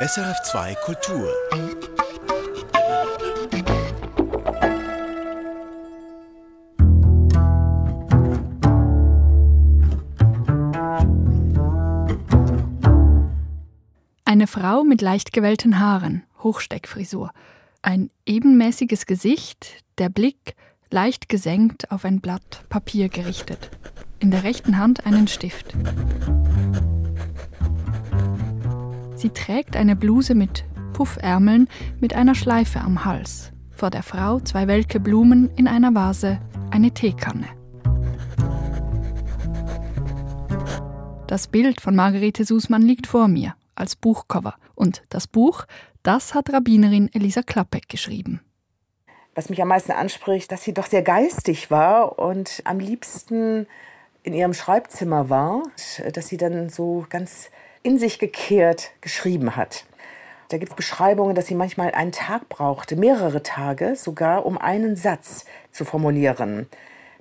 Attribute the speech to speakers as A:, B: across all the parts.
A: SRF2 Kultur.
B: Eine Frau mit leicht gewellten Haaren, Hochsteckfrisur, ein ebenmäßiges Gesicht, der Blick leicht gesenkt auf ein Blatt Papier gerichtet, in der rechten Hand einen Stift. Sie trägt eine Bluse mit Puffärmeln mit einer Schleife am Hals. Vor der Frau zwei welke Blumen in einer Vase, eine Teekanne. Das Bild von Margarete Sußmann liegt vor mir als Buchcover. Und das Buch, das hat Rabbinerin Elisa Klappek geschrieben.
C: Was mich am meisten anspricht, dass sie doch sehr geistig war und am liebsten in ihrem Schreibzimmer war, dass sie dann so ganz in sich gekehrt geschrieben hat. Da gibt es Beschreibungen, dass sie manchmal einen Tag brauchte, mehrere Tage sogar, um einen Satz zu formulieren.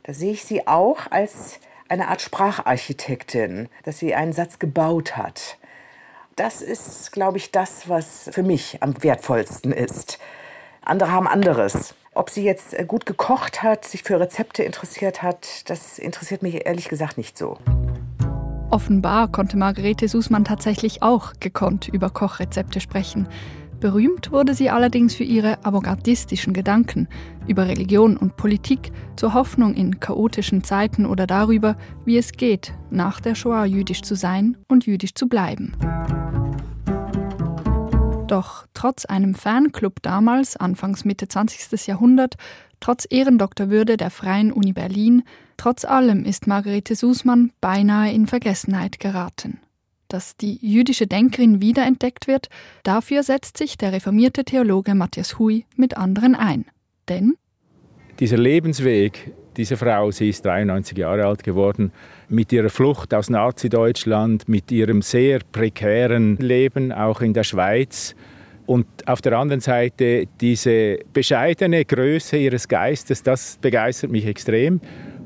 C: Da sehe ich sie auch als eine Art Spracharchitektin, dass sie einen Satz gebaut hat. Das ist, glaube ich, das, was für mich am wertvollsten ist. Andere haben anderes. Ob sie jetzt gut gekocht hat, sich für Rezepte interessiert hat, das interessiert mich ehrlich gesagt nicht so.
B: Offenbar konnte Margarete Sußmann tatsächlich auch gekonnt über Kochrezepte sprechen. Berühmt wurde sie allerdings für ihre avantgardistischen Gedanken über Religion und Politik, zur Hoffnung in chaotischen Zeiten oder darüber, wie es geht, nach der Shoah jüdisch zu sein und jüdisch zu bleiben. Doch trotz einem Fanclub damals, Anfangs Mitte 20. Jahrhundert, trotz Ehrendoktorwürde der Freien Uni Berlin, Trotz allem ist Margarete Sußmann beinahe in Vergessenheit geraten. Dass die jüdische Denkerin wiederentdeckt wird, dafür setzt sich der reformierte Theologe Matthias Hui mit anderen ein. Denn
D: dieser Lebensweg dieser Frau, sie ist 93 Jahre alt geworden, mit ihrer Flucht aus Nazi-Deutschland, mit ihrem sehr prekären Leben auch in der Schweiz, und auf der anderen Seite diese bescheidene Größe ihres Geistes, das begeistert mich extrem.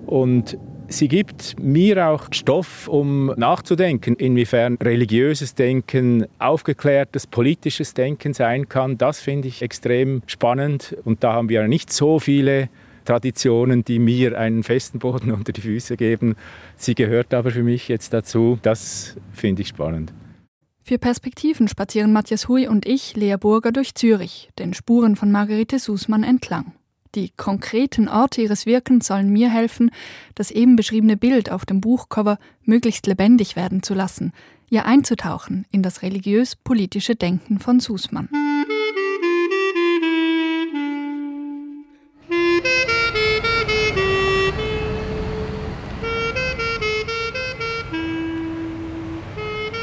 D: Und sie gibt mir auch Stoff, um nachzudenken, inwiefern religiöses Denken aufgeklärtes politisches Denken sein kann. Das finde ich extrem spannend. Und da haben wir nicht so viele Traditionen, die mir einen festen Boden unter die Füße geben. Sie gehört aber für mich jetzt dazu. Das finde ich spannend.
B: Für Perspektiven spazieren Matthias Hui und ich, Lea Burger, durch Zürich, den Spuren von Margarete Sußmann entlang. Die konkreten Orte ihres Wirkens sollen mir helfen, das eben beschriebene Bild auf dem Buchcover möglichst lebendig werden zu lassen, ihr einzutauchen in das religiös-politische Denken von Sußmann.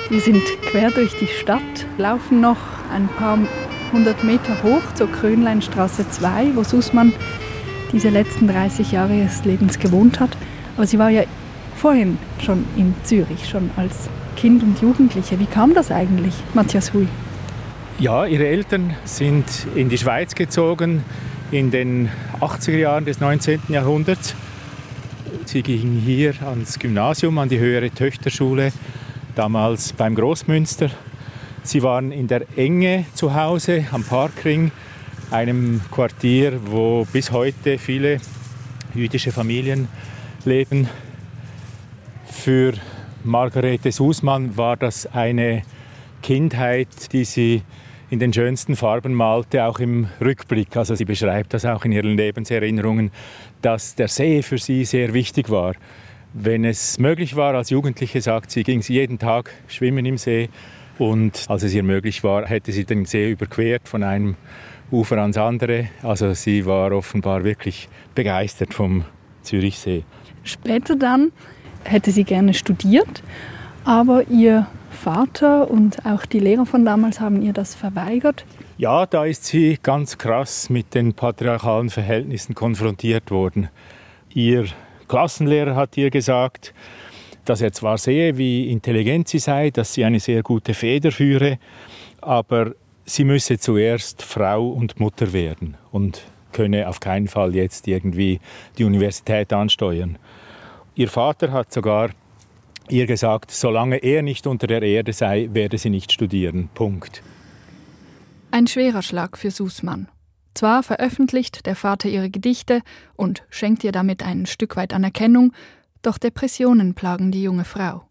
B: Wir sind quer durch die Stadt, laufen noch ein paar 100 Meter hoch zur Krönleinstraße 2, wo Sussmann diese letzten 30 Jahre ihres Lebens gewohnt hat. Aber sie war ja vorhin schon in Zürich, schon als Kind und Jugendliche. Wie kam das eigentlich, Matthias Hui?
D: Ja, ihre Eltern sind in die Schweiz gezogen in den 80er Jahren des 19. Jahrhunderts. Sie gingen hier ans Gymnasium, an die höhere Töchterschule, damals beim Großmünster Sie waren in der Enge zu Hause am Parkring, einem Quartier, wo bis heute viele jüdische Familien leben. Für Margarete Sußmann war das eine Kindheit, die sie in den schönsten Farben malte, auch im Rückblick. Also sie beschreibt das auch in ihren Lebenserinnerungen, dass der See für sie sehr wichtig war. Wenn es möglich war, als Jugendliche, sagt sie, ging sie jeden Tag schwimmen im See und als es ihr möglich war, hätte sie den See überquert von einem Ufer ans andere. Also sie war offenbar wirklich begeistert vom Zürichsee.
B: Später dann hätte sie gerne studiert, aber ihr Vater und auch die Lehrer von damals haben ihr das verweigert.
D: Ja, da ist sie ganz krass mit den patriarchalen Verhältnissen konfrontiert worden. Ihr Klassenlehrer hat ihr gesagt, dass er zwar sehe, wie intelligent sie sei, dass sie eine sehr gute Feder führe, aber sie müsse zuerst Frau und Mutter werden und könne auf keinen Fall jetzt irgendwie die Universität ansteuern. Ihr Vater hat sogar ihr gesagt, solange er nicht unter der Erde sei, werde sie nicht studieren. Punkt.
B: Ein schwerer Schlag für Sußmann. Zwar veröffentlicht der Vater ihre Gedichte und schenkt ihr damit ein Stück weit Anerkennung, doch Depressionen plagen die junge Frau.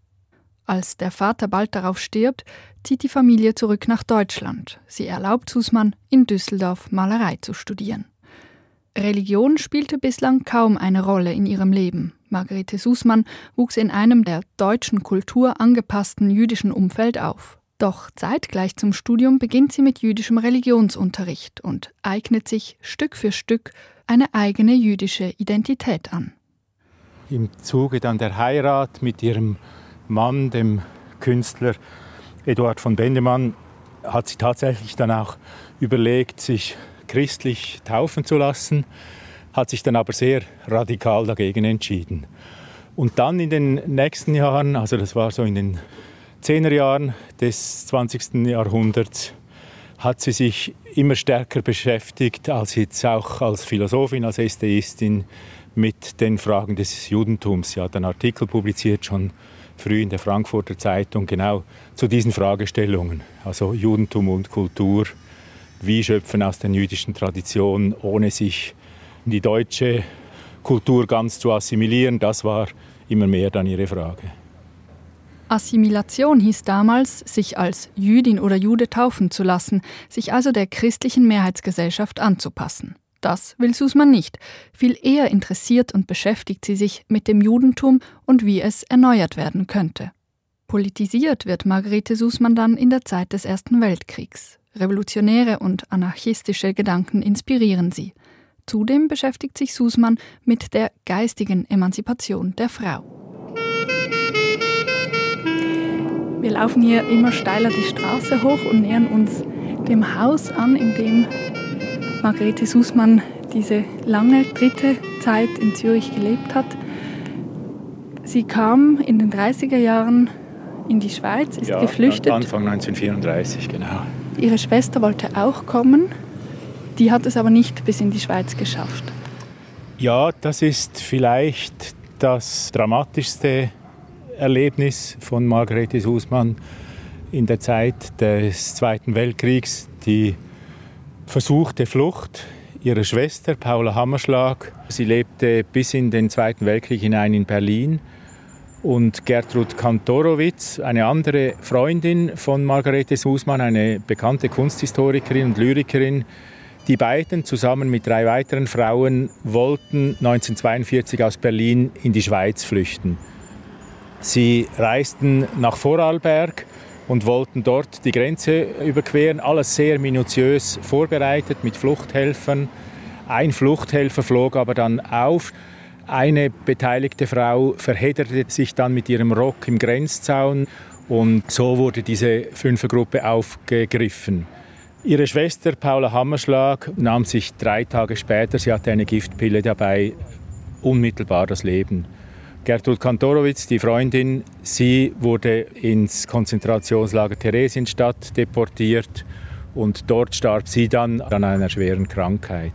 B: Als der Vater bald darauf stirbt, zieht die Familie zurück nach Deutschland. Sie erlaubt Sußmann, in Düsseldorf Malerei zu studieren. Religion spielte bislang kaum eine Rolle in ihrem Leben. Margarete Sußmann wuchs in einem der deutschen Kultur angepassten jüdischen Umfeld auf. Doch zeitgleich zum Studium beginnt sie mit jüdischem Religionsunterricht und eignet sich Stück für Stück eine eigene jüdische Identität an.
D: Im Zuge dann der Heirat mit ihrem Mann, dem Künstler Eduard von Bendemann, hat sie tatsächlich dann auch überlegt, sich christlich taufen zu lassen, hat sich dann aber sehr radikal dagegen entschieden. Und dann in den nächsten Jahren, also das war so in den Zehnerjahren des 20. Jahrhunderts, hat sie sich immer stärker beschäftigt, als jetzt auch als Philosophin, als Ästheistin, mit den Fragen des Judentums. Sie hat einen Artikel publiziert, schon früh in der Frankfurter Zeitung, genau zu diesen Fragestellungen. Also Judentum und Kultur, wie schöpfen aus der jüdischen Tradition, ohne sich in die deutsche Kultur ganz zu assimilieren. Das war immer mehr dann ihre Frage.
B: Assimilation hieß damals, sich als Jüdin oder Jude taufen zu lassen, sich also der christlichen Mehrheitsgesellschaft anzupassen. Das will Sussmann nicht. Viel eher interessiert und beschäftigt sie sich mit dem Judentum und wie es erneuert werden könnte. Politisiert wird Margarete Sussmann dann in der Zeit des Ersten Weltkriegs. Revolutionäre und anarchistische Gedanken inspirieren sie. Zudem beschäftigt sich Sussmann mit der geistigen Emanzipation der Frau. Wir laufen hier immer steiler die Straße hoch und nähern uns dem Haus an, in dem Margarete Sussmann diese lange dritte Zeit in Zürich gelebt hat. Sie kam in den 30er Jahren in die Schweiz, ist
D: ja,
B: geflüchtet.
D: Anfang 1934, genau.
B: Ihre Schwester wollte auch kommen, die hat es aber nicht bis in die Schweiz geschafft.
D: Ja, das ist vielleicht das dramatischste Erlebnis von Margarete Sussmann in der Zeit des Zweiten Weltkriegs. Die versuchte Flucht ihrer Schwester Paula Hammerschlag. Sie lebte bis in den Zweiten Weltkrieg hinein in Berlin. Und Gertrud Kantorowitz, eine andere Freundin von Margarete Sußmann, eine bekannte Kunsthistorikerin und Lyrikerin, die beiden zusammen mit drei weiteren Frauen wollten 1942 aus Berlin in die Schweiz flüchten. Sie reisten nach Vorarlberg und wollten dort die Grenze überqueren. Alles sehr minutiös vorbereitet mit Fluchthelfern. Ein Fluchthelfer flog aber dann auf. Eine beteiligte Frau verhedderte sich dann mit ihrem Rock im Grenzzaun und so wurde diese Fünfergruppe aufgegriffen. Ihre Schwester Paula Hammerschlag nahm sich drei Tage später, sie hatte eine Giftpille dabei, unmittelbar das Leben. Gertrud Kantorowitz, die Freundin, sie wurde ins Konzentrationslager Theresienstadt deportiert und dort starb sie dann an einer schweren Krankheit.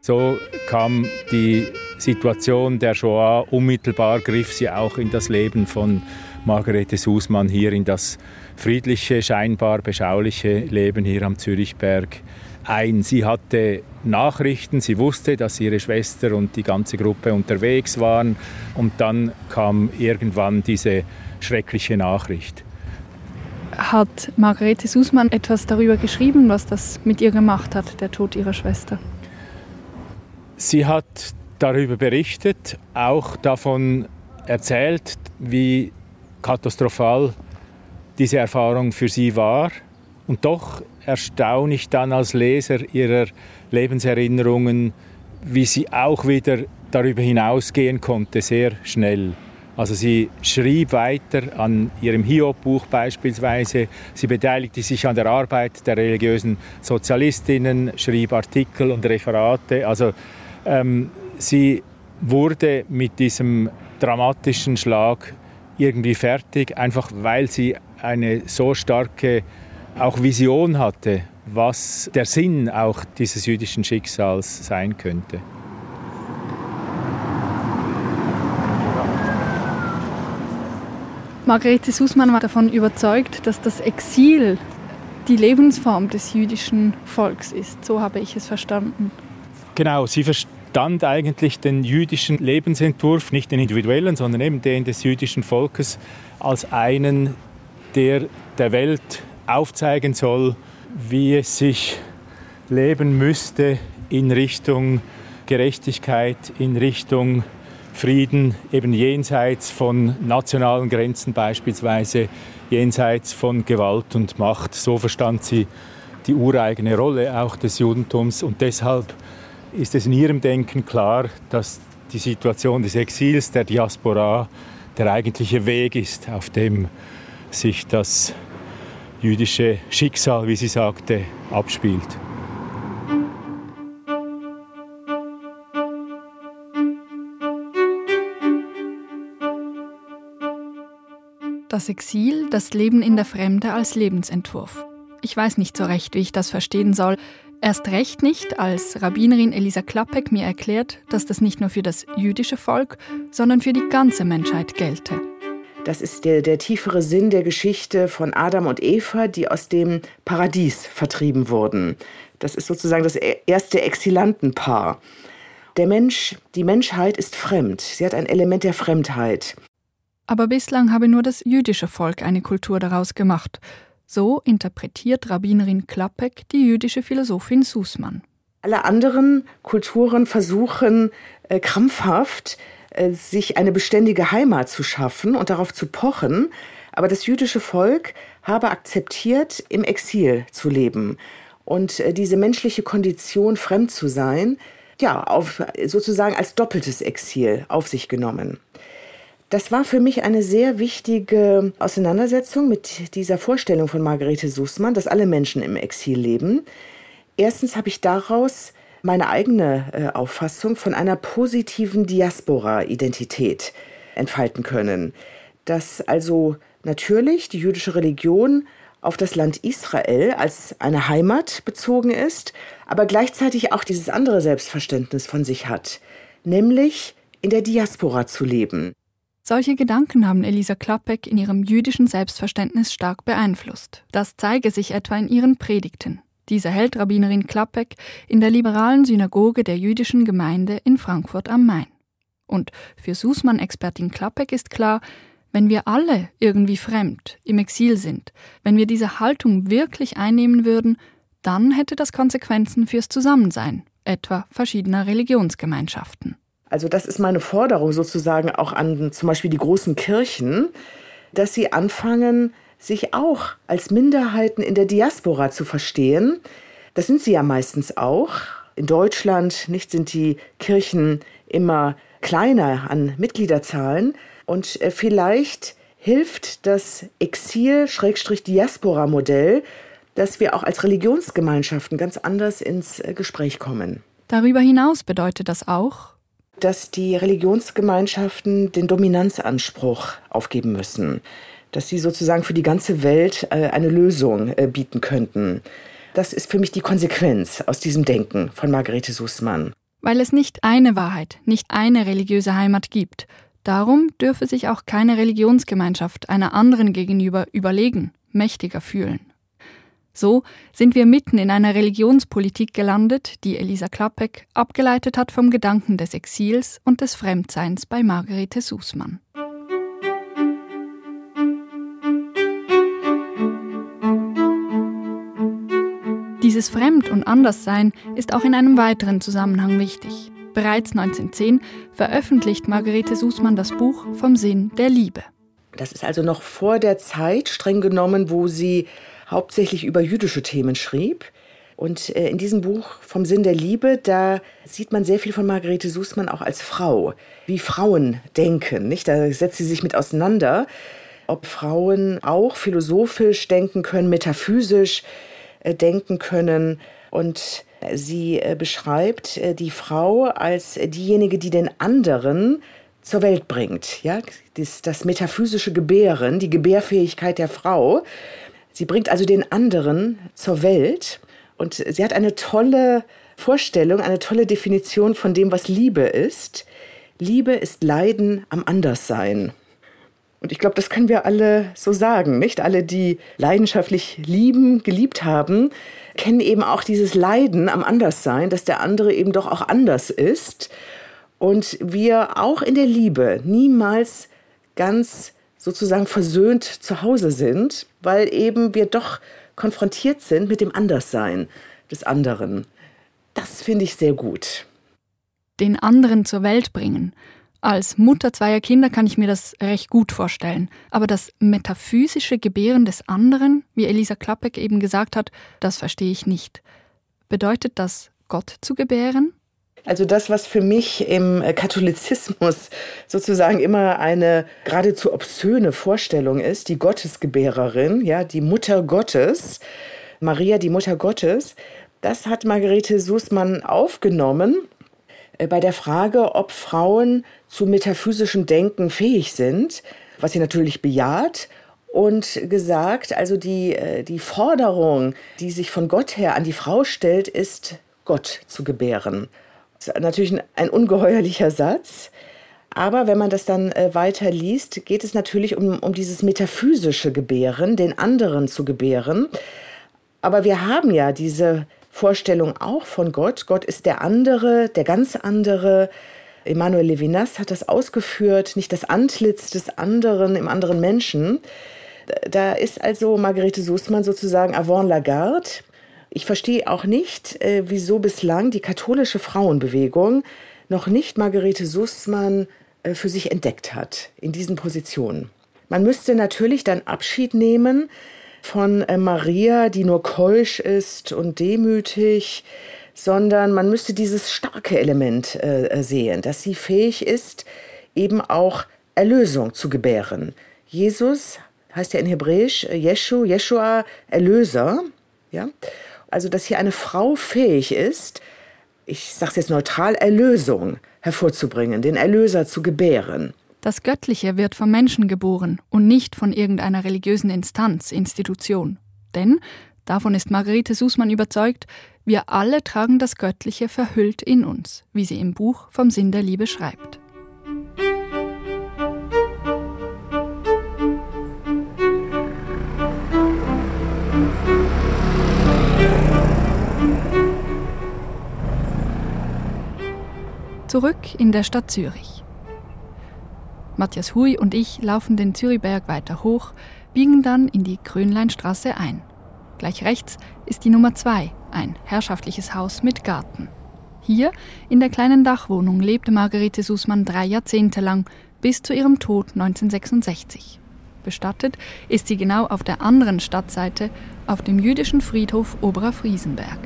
D: So kam die Situation der Shoah unmittelbar, griff sie auch in das Leben von Margarete Sußmann hier, in das friedliche, scheinbar beschauliche Leben hier am Zürichberg ein. Sie hatte Nachrichten, sie wusste, dass ihre Schwester und die ganze Gruppe unterwegs waren und dann kam irgendwann diese schreckliche Nachricht.
B: Hat Margarete Sußmann etwas darüber geschrieben, was das mit ihr gemacht hat, der Tod ihrer Schwester?
D: Sie hat darüber berichtet, auch davon erzählt, wie katastrophal diese Erfahrung für sie war. Und doch erstaune ich dann als Leser ihrer Lebenserinnerungen, wie sie auch wieder darüber hinausgehen konnte, sehr schnell. Also sie schrieb weiter an ihrem Hiob-Buch beispielsweise, sie beteiligte sich an der Arbeit der religiösen Sozialistinnen, schrieb Artikel und Referate. Also ähm, sie wurde mit diesem dramatischen Schlag irgendwie fertig, einfach weil sie eine so starke auch Vision hatte, was der Sinn auch dieses jüdischen Schicksals sein könnte.
B: Margarete Sussmann war davon überzeugt, dass das Exil die Lebensform des jüdischen Volks ist. So habe ich es verstanden.
D: Genau, sie verstand eigentlich den jüdischen Lebensentwurf, nicht den individuellen, sondern eben den des jüdischen Volkes, als einen, der der Welt aufzeigen soll, wie es sich leben müsste in Richtung Gerechtigkeit, in Richtung Frieden, eben jenseits von nationalen Grenzen beispielsweise, jenseits von Gewalt und Macht. So verstand sie die ureigene Rolle auch des Judentums und deshalb ist es in ihrem Denken klar, dass die Situation des Exils, der Diaspora, der eigentliche Weg ist, auf dem sich das jüdische Schicksal, wie sie sagte, abspielt.
B: Das Exil, das Leben in der Fremde als Lebensentwurf. Ich weiß nicht so recht, wie ich das verstehen soll. Erst recht nicht, als Rabbinerin Elisa Klappek mir erklärt, dass das nicht nur für das jüdische Volk, sondern für die ganze Menschheit gelte.
C: Das ist der, der tiefere Sinn der Geschichte von Adam und Eva, die aus dem Paradies vertrieben wurden. Das ist sozusagen das e-, erste Exilantenpaar. Der Mensch, die Menschheit ist fremd. Sie hat ein Element der Fremdheit.
B: Aber bislang habe nur das jüdische Volk eine Kultur daraus gemacht. So interpretiert Rabbinerin Klappek die jüdische Philosophin Sussmann.
C: Alle anderen Kulturen versuchen äh, krampfhaft, äh, sich eine beständige Heimat zu schaffen und darauf zu pochen. Aber das jüdische Volk habe akzeptiert, im Exil zu leben. Und äh, diese menschliche Kondition, fremd zu sein, ja, auf, sozusagen als doppeltes Exil auf sich genommen. Das war für mich eine sehr wichtige Auseinandersetzung mit dieser Vorstellung von Margarete Sussmann, dass alle Menschen im Exil leben. Erstens habe ich daraus meine eigene äh, Auffassung von einer positiven Diaspora-Identität entfalten können. Dass also natürlich die jüdische Religion auf das Land Israel als eine Heimat bezogen ist, aber gleichzeitig auch dieses andere Selbstverständnis von sich hat, nämlich in der Diaspora zu leben.
B: Solche Gedanken haben Elisa Klappek in ihrem jüdischen Selbstverständnis stark beeinflusst. Das zeige sich etwa in ihren Predigten. Diese hält Rabbinerin Klappek in der liberalen Synagoge der jüdischen Gemeinde in Frankfurt am Main. Und für Sußmann-Expertin Klappek ist klar, wenn wir alle irgendwie fremd, im Exil sind, wenn wir diese Haltung wirklich einnehmen würden, dann hätte das Konsequenzen fürs Zusammensein, etwa verschiedener Religionsgemeinschaften.
C: Also das ist meine Forderung sozusagen auch an zum Beispiel die großen Kirchen, dass sie anfangen, sich auch als Minderheiten in der Diaspora zu verstehen. Das sind sie ja meistens auch. In Deutschland nicht sind die Kirchen immer kleiner an Mitgliederzahlen und äh, vielleicht hilft das Exil-Diaspora-Modell, dass wir auch als Religionsgemeinschaften ganz anders ins äh, Gespräch kommen.
B: Darüber hinaus bedeutet das auch,
C: dass die Religionsgemeinschaften den Dominanzanspruch aufgeben müssen, dass sie sozusagen für die ganze Welt äh, eine Lösung äh, bieten könnten. Das ist für mich die Konsequenz aus diesem Denken von Margarete Sussmann.
B: Weil es nicht eine Wahrheit, nicht eine religiöse Heimat gibt. Darum dürfe sich auch keine Religionsgemeinschaft einer anderen gegenüber überlegen, mächtiger fühlen. So sind wir mitten in einer Religionspolitik gelandet, die Elisa Klappek abgeleitet hat vom Gedanken des Exils und des Fremdseins bei Margarete Sußmann. Dieses Fremd- und Anderssein ist auch in einem weiteren Zusammenhang wichtig. Bereits 1910 veröffentlicht Margarete Sußmann das Buch Vom Sinn der Liebe.
C: Das ist also noch vor der Zeit, streng genommen, wo sie hauptsächlich über jüdische Themen schrieb. Und äh, in diesem Buch vom Sinn der Liebe, da sieht man sehr viel von Margarete Sußmann auch als Frau, wie Frauen denken. Nicht? Da setzt sie sich mit auseinander, ob Frauen auch philosophisch denken können, metaphysisch äh, denken können. Und sie äh, beschreibt die Frau als diejenige, die den anderen zur Welt bringt. Ja? Das, das metaphysische Gebären, die Gebärfähigkeit der Frau. Sie bringt also den anderen zur Welt Und sie hat eine tolle Vorstellung, eine tolle Definition von dem, was Liebe ist. Liebe ist Leiden am Anderssein. Und ich glaube, das können wir alle so sagen, nicht? Alle, die leidenschaftlich lieben, geliebt haben, kennen eben auch dieses Leiden am Anderssein, dass der andere eben doch auch anders ist. Und wir auch in der Liebe niemals ganz sozusagen versöhnt zu Hause sind, weil eben wir doch konfrontiert sind mit dem Anderssein des anderen. Das finde ich sehr gut.
B: Den anderen zur Welt bringen. Als Mutter zweier Kinder kann ich mir das recht gut vorstellen. Aber das metaphysische Gebären des anderen, wie Elisa Klappeck eben gesagt hat, das verstehe ich nicht. Bedeutet das, Gott zu gebären?
C: Also das, was für mich im Katholizismus sozusagen immer eine geradezu obszöne Vorstellung ist, die Gottesgebärerin, ja, die Mutter Gottes, Maria, die Mutter Gottes, das hat Margarete Sußmann aufgenommen äh, bei der Frage, ob Frauen zu metaphysischem Denken fähig sind, was sie natürlich bejaht und gesagt, also die, äh, die Forderung, die sich von Gott her an die Frau stellt, ist, Gott zu gebären. Das ist natürlich ein, ungeheuerlicher Satz. Aber wenn man das dann äh, weiter liest, geht es natürlich um, um dieses metaphysische Gebären, den anderen zu gebären. Aber wir haben ja diese Vorstellung auch von Gott. Gott ist der andere, der ganz andere. Emmanuel Levinas hat das ausgeführt, nicht das Antlitz des anderen im anderen Menschen. Da ist also Margarete Sußmann sozusagen avant la garde. Ich verstehe auch nicht, äh, wieso bislang die katholische Frauenbewegung noch nicht Margarete Sußmann äh, für sich entdeckt hat in diesen Positionen. Man müsste natürlich dann Abschied nehmen von äh, Maria, die nur keusch ist und demütig, sondern man müsste dieses starke Element äh, sehen, dass sie fähig ist, eben auch Erlösung zu gebären. Jesus heißt ja in Hebräisch Jeshu, äh, Jeshua, Erlöser. Ja? Also, dass hier eine Frau fähig ist, ich sage es jetzt neutral, Erlösung hervorzubringen, den Erlöser zu gebären.
B: Das Göttliche wird vom Menschen geboren und nicht von irgendeiner religiösen Instanz, Institution. Denn, davon ist Margarete Sußmann überzeugt, wir alle tragen das Göttliche verhüllt in uns, wie sie im Buch vom Sinn der Liebe schreibt. Zurück in der Stadt Zürich. Matthias Hui und ich laufen den Zürichberg weiter hoch, biegen dann in die Krönleinstraße ein. Gleich rechts ist die Nummer 2, ein herrschaftliches Haus mit Garten. Hier, in der kleinen Dachwohnung, lebte Margarete Sußmann drei Jahrzehnte lang, bis zu ihrem Tod 1966. Bestattet ist sie genau auf der anderen Stadtseite, auf dem jüdischen Friedhof Oberer Friesenberg.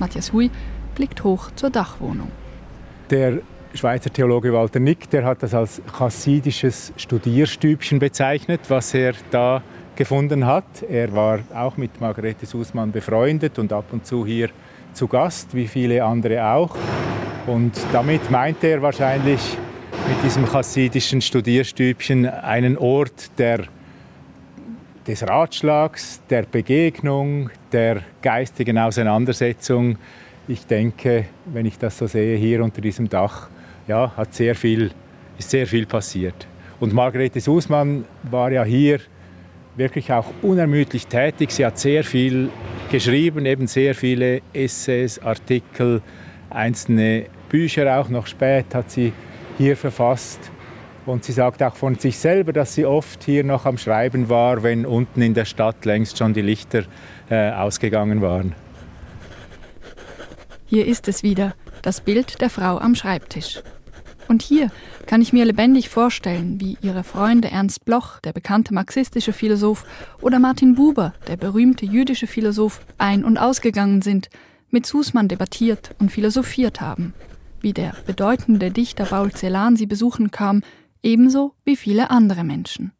B: Matthias Hui blickt hoch zur Dachwohnung.
D: Der Schweizer Theologe Walter Nick, der hat das als chassidisches Studierstübchen bezeichnet, was er da gefunden hat. Er war auch mit Margarete Sußmann befreundet und ab und zu hier zu Gast, wie viele andere auch. Und damit meinte er wahrscheinlich mit diesem chassidischen Studierstübchen einen Ort der, des Ratschlags, der Begegnung, der geistigen Auseinandersetzung. Ich denke, wenn ich das so sehe, hier unter diesem Dach, ja, hat sehr viel, ist sehr viel passiert. Und Margarete Sußmann war ja hier wirklich auch unermüdlich tätig. Sie hat sehr viel geschrieben, eben sehr viele Essays, Artikel, einzelne Bücher auch noch spät hat sie hier verfasst. Und sie sagt auch von sich selber, dass sie oft hier noch am Schreiben war, wenn unten in der Stadt längst schon die Lichter äh, ausgegangen waren.
B: Hier ist es wieder, das Bild der Frau am Schreibtisch. Und hier kann ich mir lebendig vorstellen, wie ihre Freunde Ernst Bloch, der bekannte marxistische Philosoph, oder Martin Buber, der berühmte jüdische Philosoph, ein- und ausgegangen sind, mit Sußmann debattiert und philosophiert haben, wie der bedeutende Dichter Paul Celan sie besuchen kam, ebenso wie viele andere Menschen.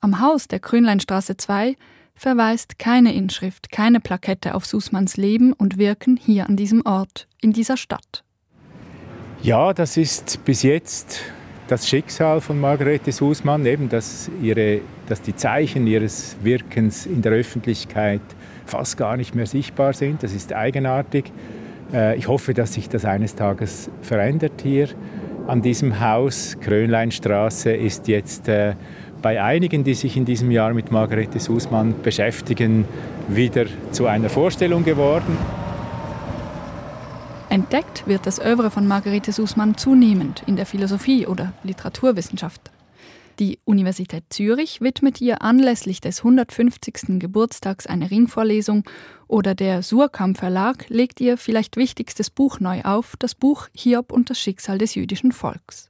B: Am Haus der Krönleinstraße 2 verweist keine Inschrift, keine Plakette auf Sußmanns Leben und Wirken hier an diesem Ort, in dieser Stadt.
D: Ja, das ist bis jetzt das Schicksal von Margarete Sußmann, eben, dass, ihre, dass die Zeichen ihres Wirkens in der Öffentlichkeit fast gar nicht mehr sichtbar sind. Das ist eigenartig. Äh, ich hoffe, dass sich das eines Tages verändert hier an diesem Haus. Krönleinstraße ist jetzt äh, bei einigen, die sich in diesem Jahr mit Margarete Sußmann beschäftigen, wieder zu einer Vorstellung geworden.
B: Entdeckt wird das Övre von Margarete Sußmann zunehmend in der Philosophie oder Literaturwissenschaft. Die Universität Zürich widmet ihr anlässlich des 150. Geburtstags eine Ringvorlesung oder der Surkamp Verlag legt ihr vielleicht wichtigstes Buch neu auf, das Buch Hiob und das Schicksal des jüdischen Volks.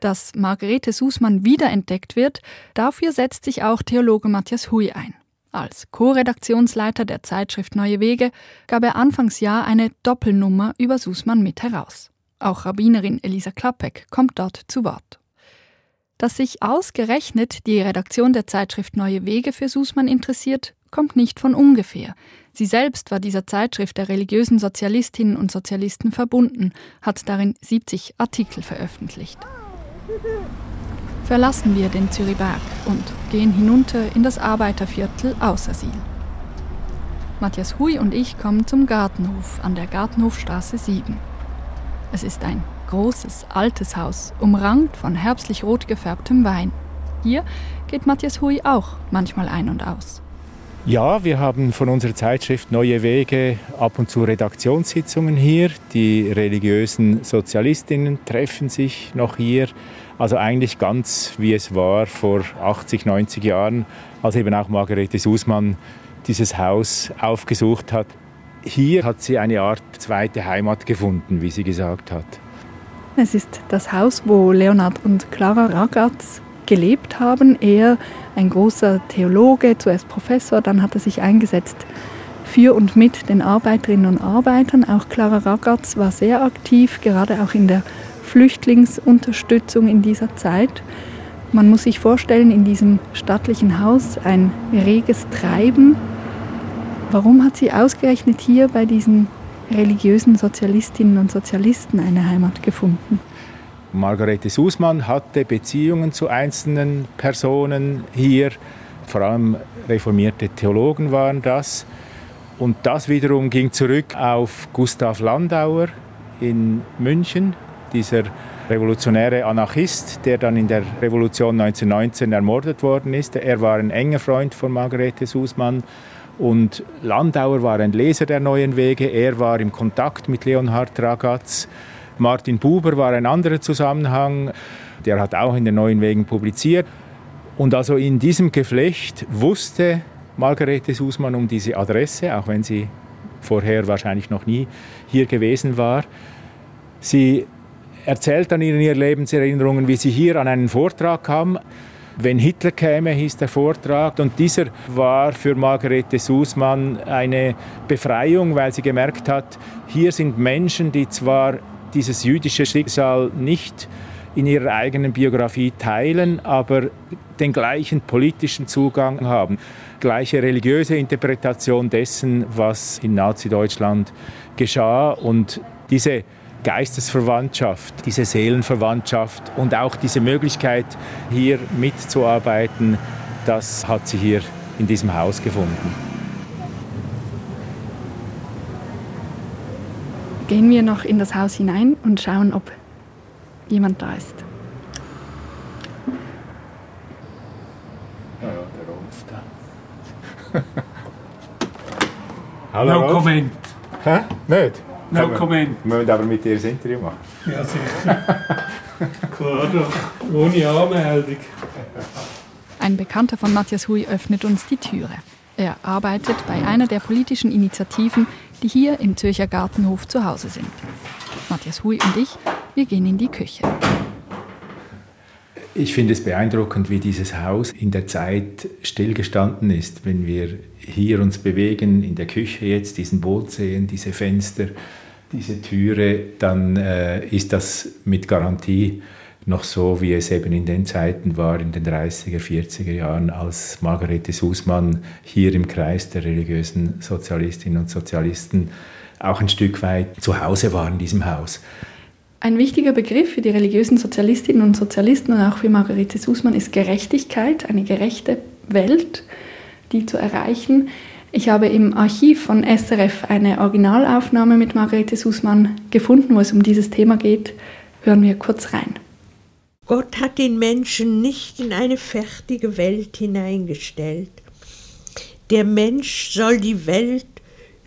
B: Dass Margarete Sußmann wiederentdeckt wird, dafür setzt sich auch Theologe Matthias Hui ein. Als Co-Redaktionsleiter der Zeitschrift Neue Wege gab er Anfangsjahr eine Doppelnummer über Sußmann mit heraus. Auch Rabbinerin Elisa Klappek kommt dort zu Wort. Dass sich ausgerechnet die Redaktion der Zeitschrift Neue Wege für Sußmann interessiert, kommt nicht von ungefähr. Sie selbst war dieser Zeitschrift der religiösen Sozialistinnen und Sozialisten verbunden, hat darin 70 Artikel veröffentlicht. Verlassen wir den Zürichberg und gehen hinunter in das Arbeiterviertel Außersiel. Matthias Hui und ich kommen zum Gartenhof an der Gartenhofstraße 7. Es ist ein großes, altes Haus, umrankt von herbstlich rot gefärbtem Wein. Hier geht Matthias Hui auch manchmal ein und aus.
D: Ja, wir haben von unserer Zeitschrift Neue Wege ab und zu Redaktionssitzungen hier. Die religiösen Sozialistinnen treffen sich noch hier. Also eigentlich ganz wie es war vor 80, 90 Jahren, als eben auch Margarete Sußmann dieses Haus aufgesucht hat. Hier hat sie eine Art zweite Heimat gefunden, wie sie gesagt hat.
B: Es ist das Haus, wo Leonhard und Clara Ragaz gelebt haben. Er, ein großer Theologe, zuerst Professor, dann hat er sich eingesetzt für und mit den Arbeiterinnen und Arbeitern. Auch Clara Ragaz war sehr aktiv, gerade auch in der Flüchtlingsunterstützung in dieser Zeit. Man muss sich vorstellen, in diesem stattlichen Haus ein reges Treiben. Warum hat sie ausgerechnet hier bei diesen religiösen Sozialistinnen und Sozialisten eine Heimat gefunden?
D: Margarete Sußmann hatte Beziehungen zu einzelnen Personen hier, vor allem reformierte Theologen waren das. Und das wiederum ging zurück auf Gustav Landauer in München, dieser revolutionäre Anarchist, der dann in der Revolution 1919 ermordet worden ist. Er war ein enger Freund von Margarete Sußmann und Landauer war ein Leser der neuen Wege. Er war im Kontakt mit Leonhard Ragaz Martin Buber war ein anderer Zusammenhang, der hat auch in den Neuen Wegen publiziert. Und also in diesem Geflecht wusste Margarete Sußmann um diese Adresse, auch wenn sie vorher wahrscheinlich noch nie hier gewesen war. Sie erzählt dann in ihren Lebenserinnerungen, wie sie hier an einen Vortrag kam. Wenn Hitler käme, hieß der Vortrag. Und dieser war für Margarete Sußmann eine Befreiung, weil sie gemerkt hat, hier sind Menschen, die zwar dieses jüdische Schicksal nicht in ihrer eigenen Biografie teilen, aber den gleichen politischen Zugang haben, gleiche religiöse Interpretation dessen, was in Nazi-Deutschland geschah und diese Geistesverwandtschaft, diese Seelenverwandtschaft und auch diese Möglichkeit, hier mitzuarbeiten, das hat sie hier in diesem Haus gefunden.
B: Gehen wir noch in das Haus hinein und schauen, ob jemand da ist.
D: Ja, der Rolf da. Hallo
A: no
D: Rolf.
A: comment.
D: Hä? Nicht?
A: No
D: Aber
A: comment.
D: Wir müssen aber mit dir das Interview machen.
A: Ja, sicher. Klar doch. Ohne Anmeldung.
B: Ein Bekannter von Matthias Hui öffnet uns die Türe. Er arbeitet bei einer der politischen Initiativen, die hier im Zürcher Gartenhof zu Hause sind. Matthias Hui und ich, wir gehen in die Küche.
D: Ich finde es beeindruckend, wie dieses Haus in der Zeit stillgestanden ist. Wenn wir hier uns bewegen, in der Küche jetzt, diesen Boot sehen, diese Fenster, diese Türe, dann äh, ist das mit Garantie noch so, wie es eben in den Zeiten war, in den 30er, 40er Jahren, als Margarete Sußmann hier im Kreis der religiösen Sozialistinnen und Sozialisten auch ein Stück weit zu Hause war in diesem Haus.
B: Ein wichtiger Begriff für die religiösen Sozialistinnen und Sozialisten und auch für Margarete Sußmann ist Gerechtigkeit, eine gerechte Welt, die zu erreichen. Ich habe im Archiv von SRF eine Originalaufnahme mit Margarete Sussmann gefunden, wo es um dieses Thema geht. Hören wir kurz rein.
E: Gott hat den Menschen nicht in eine fertige Welt hineingestellt. Der Mensch soll die Welt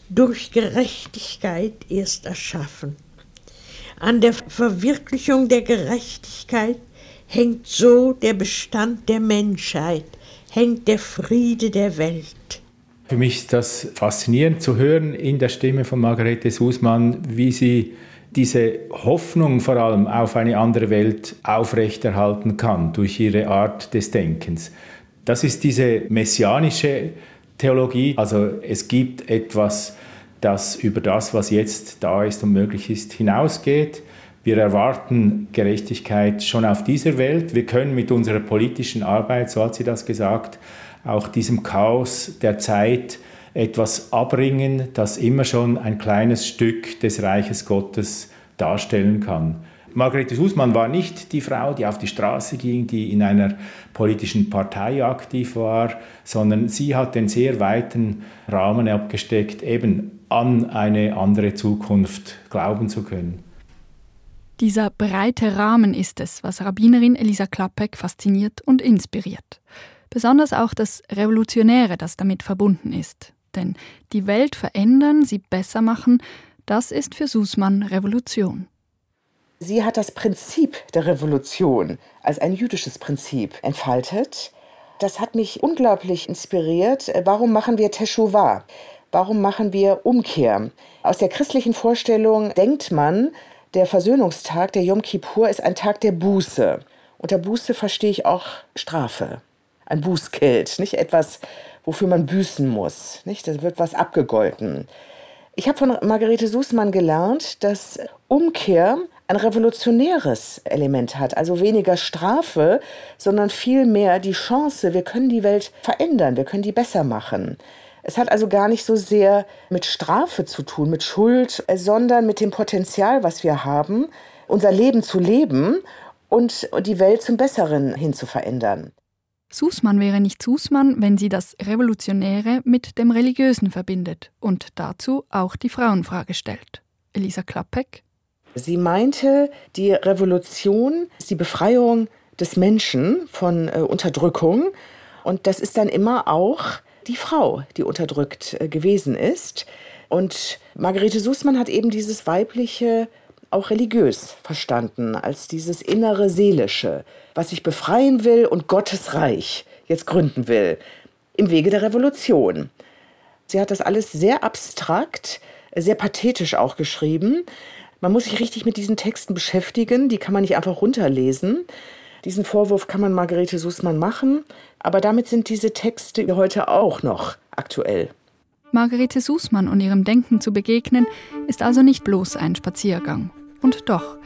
E: durch Gerechtigkeit erst erschaffen. An der Verwirklichung der Gerechtigkeit hängt so der Bestand der Menschheit, hängt der Friede der Welt.
D: Für mich ist das faszinierend zu hören in der Stimme von Margarete Sußmann, wie sie diese Hoffnung vor allem auf eine andere Welt aufrechterhalten kann durch ihre Art des Denkens. Das ist diese messianische Theologie, also es gibt etwas, das über das, was jetzt da ist und möglich ist, hinausgeht. Wir erwarten Gerechtigkeit schon auf dieser Welt. Wir können mit unserer politischen Arbeit, so hat sie das gesagt, auch diesem Chaos der Zeit etwas abbringen, das immer schon ein kleines Stück des Reiches Gottes darstellen kann. Margarete Sußmann war nicht die Frau, die auf die Straße ging, die in einer politischen Partei aktiv war, sondern sie hat den sehr weiten Rahmen abgesteckt, eben an eine andere Zukunft glauben zu können.
B: Dieser breite Rahmen ist es, was Rabbinerin Elisa Klappek fasziniert und inspiriert. Besonders auch das Revolutionäre, das damit verbunden ist. Denn die Welt verändern, sie besser machen, das ist für Sußmann Revolution.
C: Sie hat das Prinzip der Revolution als ein jüdisches Prinzip entfaltet. Das hat mich unglaublich inspiriert. Warum machen wir Teshuvah? Warum machen wir Umkehr? Aus der christlichen Vorstellung denkt man, der Versöhnungstag, der Yom Kippur, ist ein Tag der Buße. Unter Buße verstehe ich auch Strafe. Ein Bußgeld, nicht etwas, wofür man büßen muss. Nicht? Da wird was abgegolten. Ich habe von Margarete Sußmann gelernt, dass Umkehr ein revolutionäres Element hat, also weniger Strafe, sondern vielmehr die Chance, wir können die Welt verändern, wir können die besser machen. Es hat also gar nicht so sehr mit Strafe zu tun, mit Schuld, sondern mit dem Potenzial, was wir haben, unser Leben zu leben und die Welt zum Besseren hin zu verändern.
B: Sußmann wäre nicht Sußmann, wenn sie das Revolutionäre mit dem Religiösen verbindet und dazu auch die Frauenfrage stellt. Elisa Klappek.
C: Sie meinte, die Revolution ist die Befreiung des Menschen von äh, Unterdrückung und das ist dann immer auch die Frau, die unterdrückt äh, gewesen ist. Und Margarete Sußmann hat eben dieses weibliche auch religiös verstanden, als dieses innere Seelische, was sich befreien will und Gottes Reich jetzt gründen will, im Wege der Revolution. Sie hat das alles sehr abstrakt, sehr pathetisch auch geschrieben. Man muss sich richtig mit diesen Texten beschäftigen, die kann man nicht einfach runterlesen. Diesen Vorwurf kann man Margarete Sußmann machen, aber damit sind diese Texte heute auch noch aktuell.
B: Margarete Sußmann und ihrem Denken zu begegnen, ist also nicht bloß ein Spaziergang. Und doch,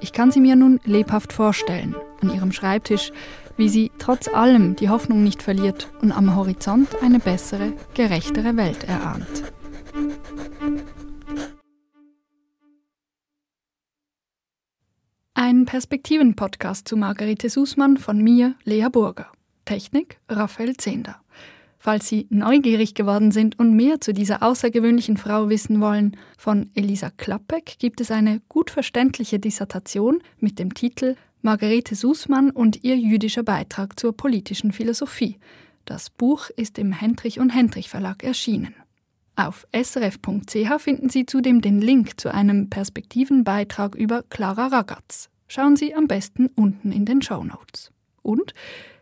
B: ich kann sie mir nun lebhaft vorstellen, an ihrem Schreibtisch, wie sie trotz allem die Hoffnung nicht verliert und am Horizont eine bessere, gerechtere Welt erahnt. Ein Perspektiven-Podcast zu Margarete Sußmann von mir, Lea Burger. Technik Raphael Zehnder. Falls Sie neugierig geworden sind und mehr zu dieser außergewöhnlichen Frau wissen wollen, von Elisa Klappek gibt es eine gut verständliche Dissertation mit dem Titel Margarete Sußmann und ihr jüdischer Beitrag zur politischen Philosophie. Das Buch ist im Hendrich und Hendrich Verlag erschienen. Auf srf.ch finden Sie zudem den Link zu einem Perspektivenbeitrag über Clara Ragaz. Schauen Sie am besten unten in den Show Notes. Und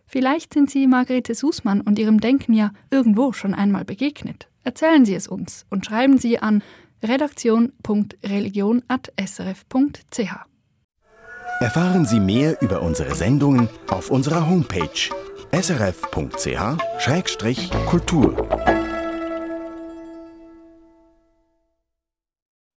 B: vielleicht sind Sie Margarete Sußmann und ihrem Denken ja irgendwo schon einmal begegnet. Erzählen Sie es uns und schreiben Sie an redaktion.religion.srf.ch.
F: Erfahren Sie mehr über unsere Sendungen auf unserer Homepage srf.ch-kultur.